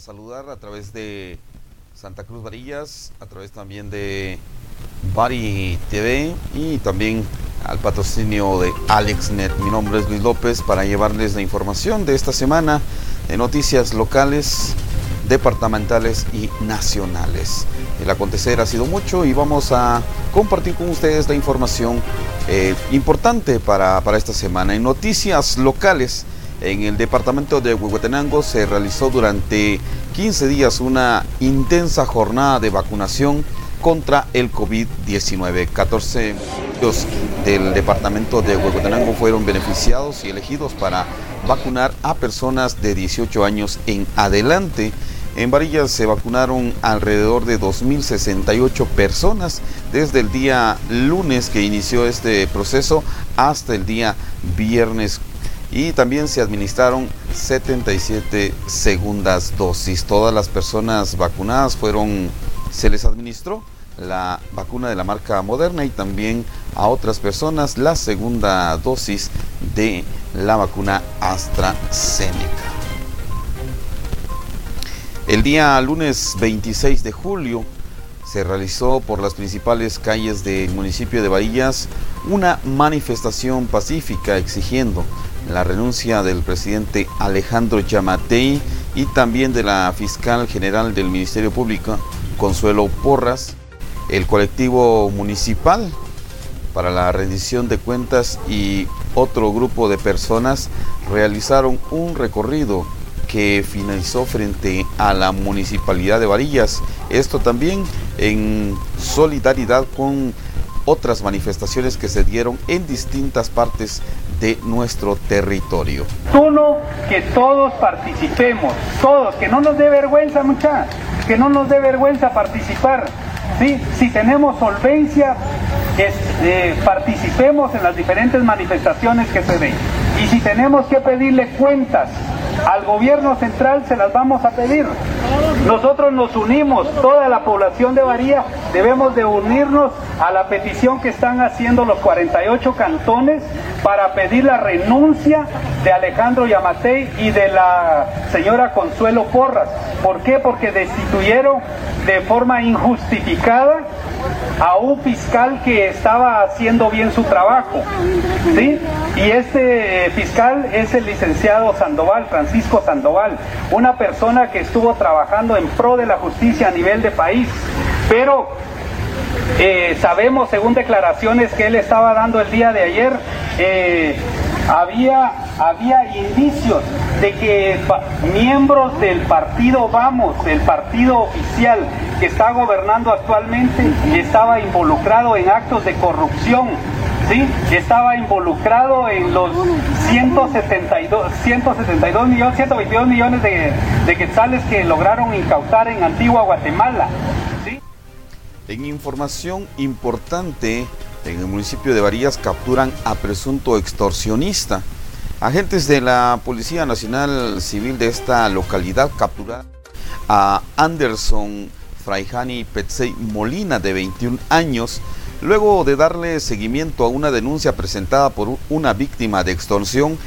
saludar a través de Santa Cruz Varillas, a través también de Bari TV y también al patrocinio de AlexNet. Mi nombre es Luis López para llevarles la información de esta semana de noticias locales, departamentales y nacionales. El acontecer ha sido mucho y vamos a compartir con ustedes la información eh, importante para, para esta semana. En noticias locales, en el departamento de Huehuetenango se realizó durante 15 días una intensa jornada de vacunación contra el COVID-19. 14 del departamento de Huehuetenango fueron beneficiados y elegidos para vacunar a personas de 18 años en adelante. En Varillas se vacunaron alrededor de 2.068 personas desde el día lunes que inició este proceso hasta el día viernes y también se administraron 77 segundas dosis. Todas las personas vacunadas fueron, se les administró la vacuna de la marca Moderna y también a otras personas la segunda dosis de la vacuna AstraZeneca. El día lunes 26 de julio se realizó por las principales calles del municipio de Bahías una manifestación pacífica exigiendo la renuncia del presidente Alejandro Yamatei y también de la fiscal general del Ministerio Público, Consuelo Porras, el colectivo municipal para la rendición de cuentas y otro grupo de personas realizaron un recorrido que finalizó frente a la municipalidad de Varillas. Esto también en solidaridad con otras manifestaciones que se dieron en distintas partes de nuestro territorio. Uno, que todos participemos, todos, que no nos dé vergüenza mucha, que no nos dé vergüenza participar. ¿sí? Si tenemos solvencia, eh, participemos en las diferentes manifestaciones que se den. Y si tenemos que pedirle cuentas al gobierno central se las vamos a pedir. Nosotros nos unimos, toda la población de Varía, debemos de unirnos a la petición que están haciendo los 48 cantones para pedir la renuncia de Alejandro Yamatei y de la señora Consuelo Porras. ¿Por qué? Porque destituyeron de forma injustificada a un fiscal que estaba haciendo bien su trabajo. ¿sí? Y este eh, fiscal es el licenciado Sandoval, Francisco Sandoval, una persona que estuvo trabajando en pro de la justicia a nivel de país. Pero eh, sabemos, según declaraciones que él estaba dando el día de ayer, eh, había, había indicios de que miembros del partido Vamos, del partido oficial que está gobernando actualmente, estaba involucrado en actos de corrupción. ¿Sí? Estaba involucrado en los 172, 172 millones, 122 millones de, de quetzales que lograron incautar en Antigua Guatemala. ¿sí? En información importante, en el municipio de Varillas capturan a presunto extorsionista. Agentes de la Policía Nacional Civil de esta localidad capturaron a Anderson Fraijani Petsey Molina, de 21 años, luego de darle seguimiento a una denuncia presentada por una víctima de extorsión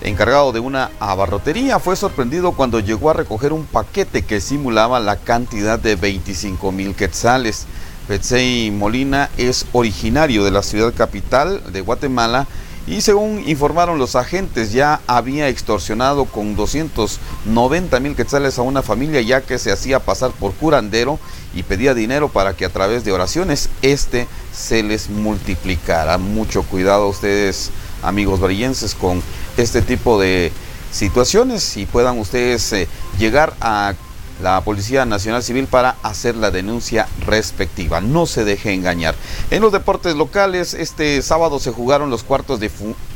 encargado de una abarrotería, fue sorprendido cuando llegó a recoger un paquete que simulaba la cantidad de 25 mil quetzales. Petsey Molina es originario de la ciudad capital de Guatemala y según informaron los agentes ya había extorsionado con 290 mil quetzales a una familia ya que se hacía pasar por curandero y pedía dinero para que a través de oraciones este se les multiplicara. Mucho cuidado ustedes amigos varillenses con este tipo de situaciones y puedan ustedes eh, llegar a la Policía Nacional Civil para hacer la denuncia respectiva. No se deje engañar. En los deportes locales, este sábado se jugaron los cuartos de,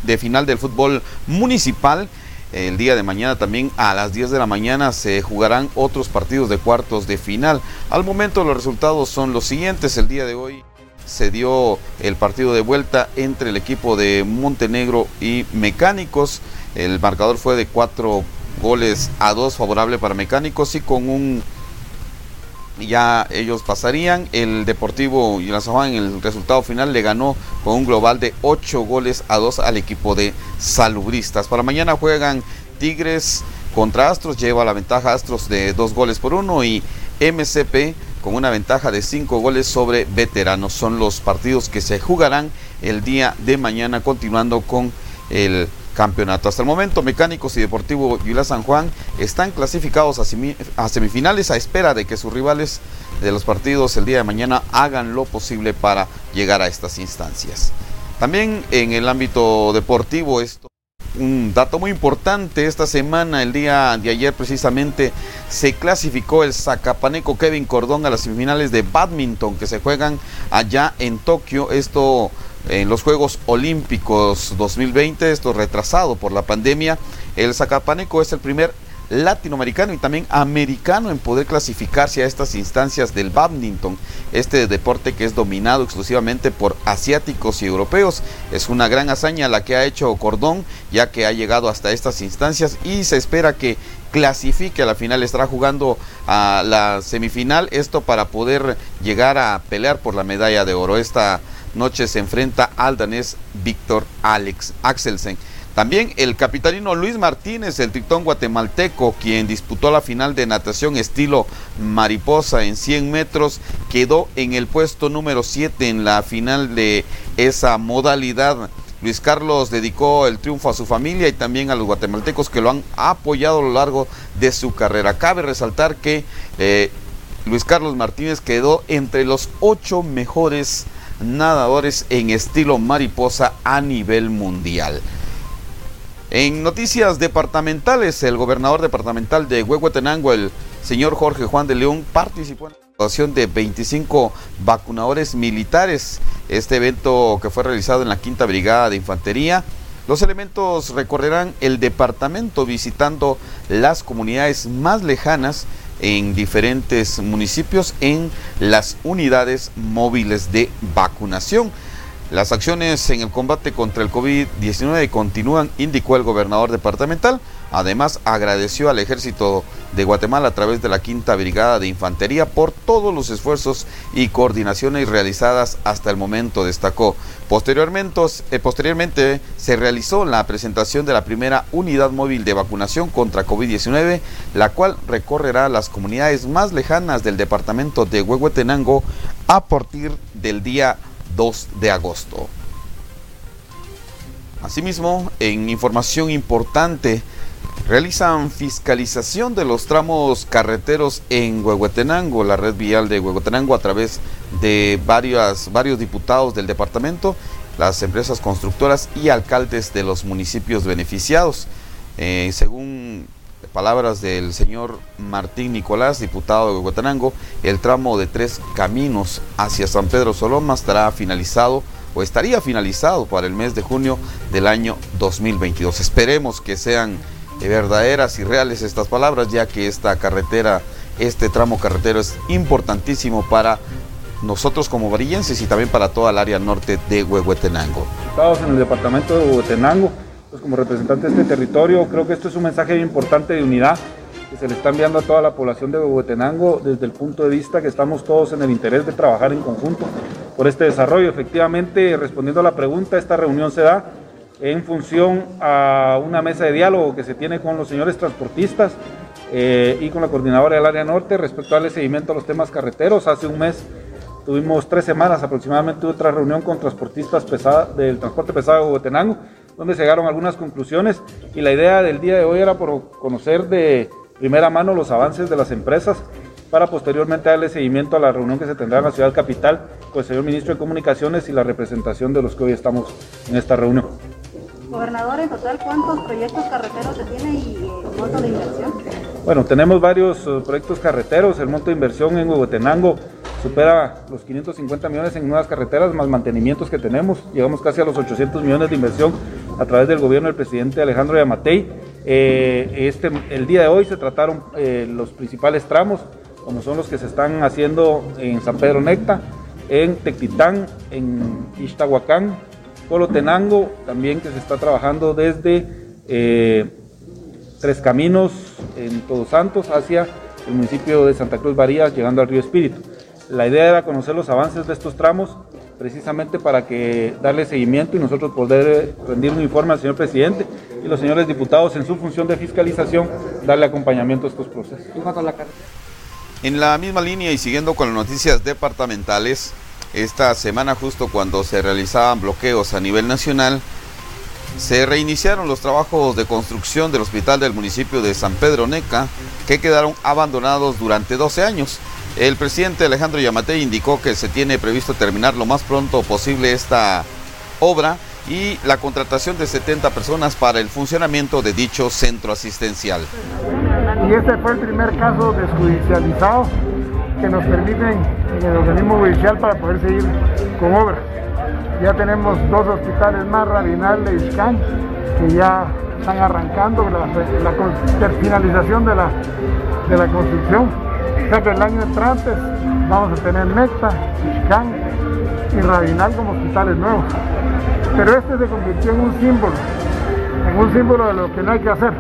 de, final del fútbol municipal. El día de mañana también a las 10 de la mañana se jugarán otros partidos de cuartos de final. Al momento los resultados son los siguientes. El día de hoy se dio el partido de vuelta entre el equipo de Montenegro y Mecánicos. El marcador fue de cuatro goles a dos favorable para Mecánicos y con un ya ellos pasarían. El Deportivo y en el resultado final le ganó con un global de ocho goles a dos al equipo de Salubristas. Para mañana juegan Tigres contra Astros, lleva la ventaja Astros de dos goles por uno y MCP con una ventaja de cinco goles sobre veteranos. Son los partidos que se jugarán el día de mañana, continuando con el campeonato. Hasta el momento, Mecánicos y Deportivo Yula San Juan están clasificados a semifinales a espera de que sus rivales de los partidos el día de mañana hagan lo posible para llegar a estas instancias. También en el ámbito deportivo, esto un dato muy importante esta semana, el día de ayer precisamente, se clasificó el Zacapaneco Kevin Cordón a las semifinales de badminton que se juegan allá en Tokio. Esto en los Juegos Olímpicos 2020, esto retrasado por la pandemia. El Zacapaneco es el primer latinoamericano y también americano en poder clasificarse a estas instancias del badminton, este deporte que es dominado exclusivamente por asiáticos y europeos. Es una gran hazaña la que ha hecho Cordón, ya que ha llegado hasta estas instancias y se espera que clasifique a la final, estará jugando a la semifinal, esto para poder llegar a pelear por la medalla de oro. Esta noche se enfrenta al danés Víctor Alex Axelsen. También el capitalino Luis Martínez, el tritón guatemalteco, quien disputó la final de natación estilo mariposa en 100 metros, quedó en el puesto número 7 en la final de esa modalidad. Luis Carlos dedicó el triunfo a su familia y también a los guatemaltecos que lo han apoyado a lo largo de su carrera. Cabe resaltar que eh, Luis Carlos Martínez quedó entre los ocho mejores nadadores en estilo mariposa a nivel mundial. En noticias departamentales, el gobernador departamental de Huehuetenango, el señor Jorge Juan de León, participó en la graduación de 25 vacunadores militares. Este evento que fue realizado en la Quinta Brigada de Infantería. Los elementos recorrerán el departamento visitando las comunidades más lejanas en diferentes municipios en las unidades móviles de vacunación. Las acciones en el combate contra el COVID-19 continúan, indicó el gobernador departamental. Además, agradeció al ejército de Guatemala a través de la Quinta Brigada de Infantería por todos los esfuerzos y coordinaciones realizadas hasta el momento, destacó. Posteriormente, eh, posteriormente se realizó la presentación de la primera unidad móvil de vacunación contra COVID-19, la cual recorrerá las comunidades más lejanas del departamento de Huehuetenango a partir del día 2 de agosto. Asimismo, en información importante, realizan fiscalización de los tramos carreteros en Huehuetenango, la red vial de Huehuetenango, a través de varias, varios diputados del departamento, las empresas constructoras y alcaldes de los municipios beneficiados. Eh, según palabras del señor Martín Nicolás, diputado de Huehuetenango, el tramo de tres caminos hacia San Pedro Soloma estará finalizado o estaría finalizado para el mes de junio del año 2022. Esperemos que sean verdaderas y reales estas palabras, ya que esta carretera, este tramo carretero es importantísimo para nosotros como varillenses y también para toda el área norte de Huehuetenango. Estamos en el departamento de Huehuetenango pues como representante de este territorio, creo que esto es un mensaje importante de unidad que se le está enviando a toda la población de Huehuetenango desde el punto de vista que estamos todos en el interés de trabajar en conjunto por este desarrollo. Efectivamente, respondiendo a la pregunta, esta reunión se da en función a una mesa de diálogo que se tiene con los señores transportistas eh, y con la coordinadora del área norte respecto al seguimiento a los temas carreteros. Hace un mes tuvimos tres semanas aproximadamente otra reunión con transportistas del transporte pesado de Huehuetenango donde se llegaron algunas conclusiones y la idea del día de hoy era por conocer de primera mano los avances de las empresas para posteriormente darle seguimiento a la reunión que se tendrá en la ciudad capital con el señor ministro de Comunicaciones y la representación de los que hoy estamos en esta reunión. Gobernador, en total, ¿cuántos proyectos carreteros se tiene y el monto de inversión? Bueno, tenemos varios eh, proyectos carreteros. El monto de inversión en Huehuetenango supera los 550 millones en nuevas carreteras, más mantenimientos que tenemos. Llegamos casi a los 800 millones de inversión a través del gobierno del presidente Alejandro Yamatei. Eh, este, el día de hoy se trataron eh, los principales tramos, como son los que se están haciendo en San Pedro Necta, en Tectitán, en Ixtahuacán, Colotenango, también que se está trabajando desde eh, Tres Caminos en Todos Santos hacia el municipio de Santa Cruz Varías, llegando al río Espíritu. La idea era conocer los avances de estos tramos precisamente para que darle seguimiento y nosotros poder rendir un informe al señor presidente y los señores diputados en su función de fiscalización darle acompañamiento a estos procesos. En la misma línea y siguiendo con las noticias departamentales, esta semana justo cuando se realizaban bloqueos a nivel nacional, se reiniciaron los trabajos de construcción del hospital del municipio de San Pedro Neca, que quedaron abandonados durante 12 años. El presidente Alejandro Yamatei indicó que se tiene previsto terminar lo más pronto posible esta obra y la contratación de 70 personas para el funcionamiento de dicho centro asistencial. Y este fue el primer caso desjudicializado que nos permiten en el organismo judicial para poder seguir con obras. Ya tenemos dos hospitales más, Rabinal e Iscán, que ya están arrancando la, finalización de la, de la construcción. O que el año entrante vamos a tener Necta, Iscán y Rabinal como hospitales nuevos. Pero este se convirtió en un símbolo, en un símbolo de lo que no hay que hacer.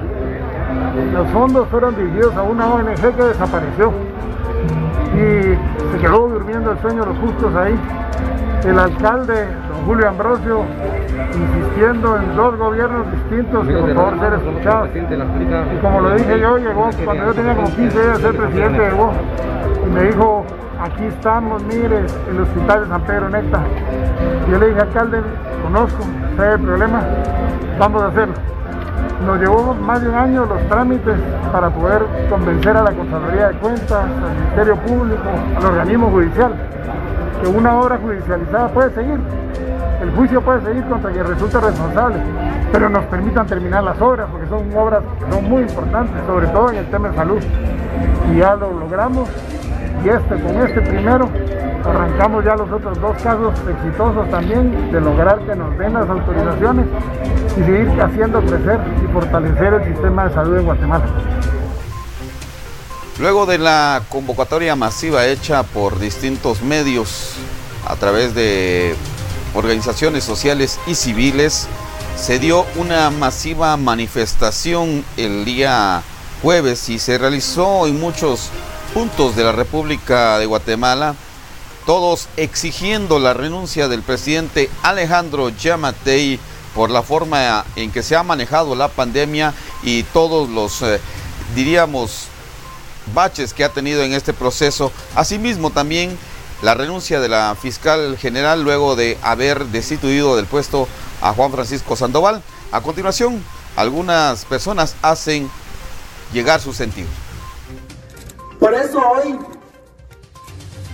Los fondos fueron dirigidos a una ONG que desapareció y se quedó durmiendo el sueño de los justos ahí. El alcalde Julio Ambrosio insistiendo en dos gobiernos distintos que por favor ser escuchados. Y como lo dije yo, llegó cuando yo tenía como 15 años de ser presidente, llegó y me dijo, aquí estamos, mire, el hospital de San Pedro Necta. Yo le dije, alcalde, conozco, sé el problema, vamos a hacerlo. Nos llevó más de un año los trámites para poder convencer a la Contraloría de Cuentas, al Ministerio Público, al organismo judicial, que una obra judicializada puede seguir el juicio puede seguir contra quien resulte responsable, pero nos permitan terminar las obras, porque son obras que son muy importantes, sobre todo en el tema de salud. Y ya lo logramos, y este, con este primero, arrancamos ya los otros dos casos exitosos también de lograr que nos den las autorizaciones y seguir haciendo crecer y fortalecer el sistema de salud en Guatemala. Luego de la convocatoria masiva hecha por distintos medios a través de organizaciones sociales y civiles, se dio una masiva manifestación el día jueves y se realizó en muchos puntos de la República de Guatemala, todos exigiendo la renuncia del presidente Alejandro Yamatei por la forma en que se ha manejado la pandemia y todos los, eh, diríamos, baches que ha tenido en este proceso. Asimismo también la renuncia de la fiscal general luego de haber destituido del puesto a Juan Francisco Sandoval. A continuación, algunas personas hacen llegar su sentido. Por eso hoy,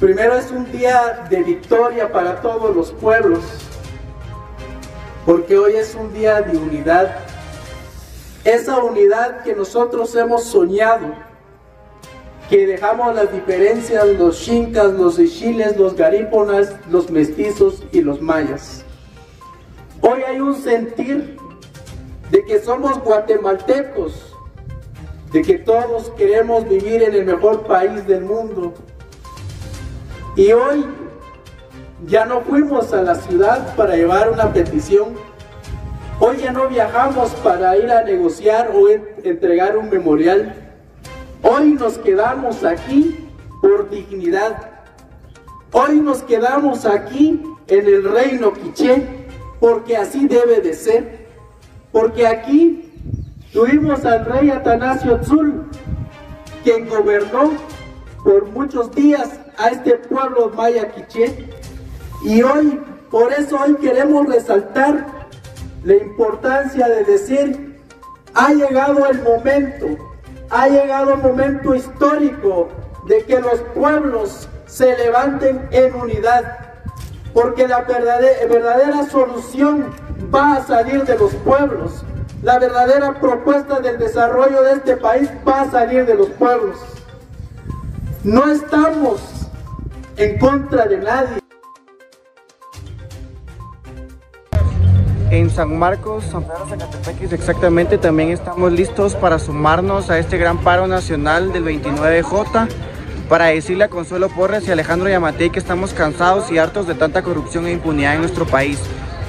primero es un día de victoria para todos los pueblos, porque hoy es un día de unidad. Esa unidad que nosotros hemos soñado que dejamos las diferencias, los chincas, los ichiles, los garíponas, los mestizos y los mayas. Hoy hay un sentir de que somos guatemaltecos, de que todos queremos vivir en el mejor país del mundo. Y hoy ya no fuimos a la ciudad para llevar una petición. Hoy ya no viajamos para ir a negociar o entregar un memorial Hoy nos quedamos aquí por dignidad. Hoy nos quedamos aquí en el reino quiché porque así debe de ser. Porque aquí tuvimos al rey Atanasio Tzul, quien gobernó por muchos días a este pueblo maya quiché. Y hoy, por eso hoy queremos resaltar la importancia de decir, ha llegado el momento ha llegado el momento histórico de que los pueblos se levanten en unidad, porque la verdadera, verdadera solución va a salir de los pueblos. La verdadera propuesta del desarrollo de este país va a salir de los pueblos. No estamos en contra de nadie. En San Marcos, San Pedro Zacatepeques exactamente, también estamos listos para sumarnos a este gran paro nacional del 29J para decirle a Consuelo Porres y Alejandro Yamatei que estamos cansados y hartos de tanta corrupción e impunidad en nuestro país.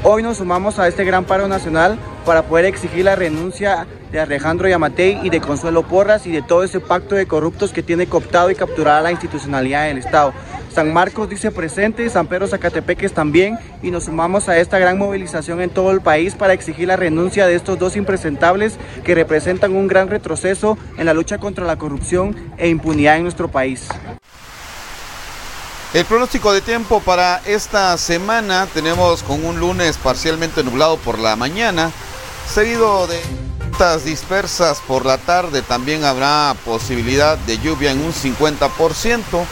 Hoy nos sumamos a este gran paro nacional para poder exigir la renuncia de Alejandro Yamatei y de Consuelo Porras y de todo ese pacto de corruptos que tiene cooptado y capturada la institucionalidad del Estado. San Marcos dice presente, San Pedro Zacatepeques también y nos sumamos a esta gran movilización en todo el país para exigir la renuncia de estos dos impresentables que representan un gran retroceso en la lucha contra la corrupción e impunidad en nuestro país. El pronóstico de tiempo para esta semana tenemos con un lunes parcialmente nublado por la mañana, seguido de dispersas por la tarde. También habrá posibilidad de lluvia en un 50%.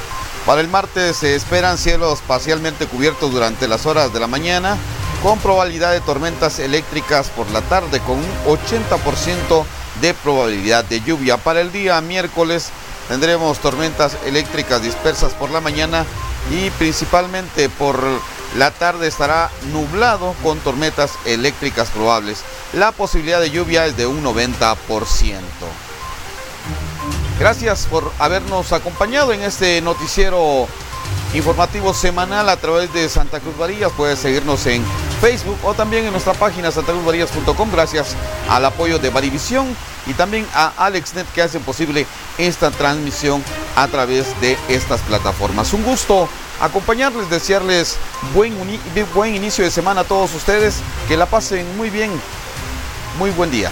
Para el martes se esperan cielos parcialmente cubiertos durante las horas de la mañana, con probabilidad de tormentas eléctricas por la tarde, con un 80% de probabilidad de lluvia. Para el día miércoles tendremos tormentas eléctricas dispersas por la mañana y principalmente por la tarde estará nublado con tormentas eléctricas probables. La posibilidad de lluvia es de un 90%. Gracias por habernos acompañado en este noticiero informativo semanal a través de Santa Cruz Varillas. Puedes seguirnos en Facebook o también en nuestra página santacruzvarillas.com gracias al apoyo de Varivisión y también a AlexNet que hacen posible esta transmisión a través de estas plataformas. Un gusto acompañarles, desearles buen, buen inicio de semana a todos ustedes, que la pasen muy bien, muy buen día.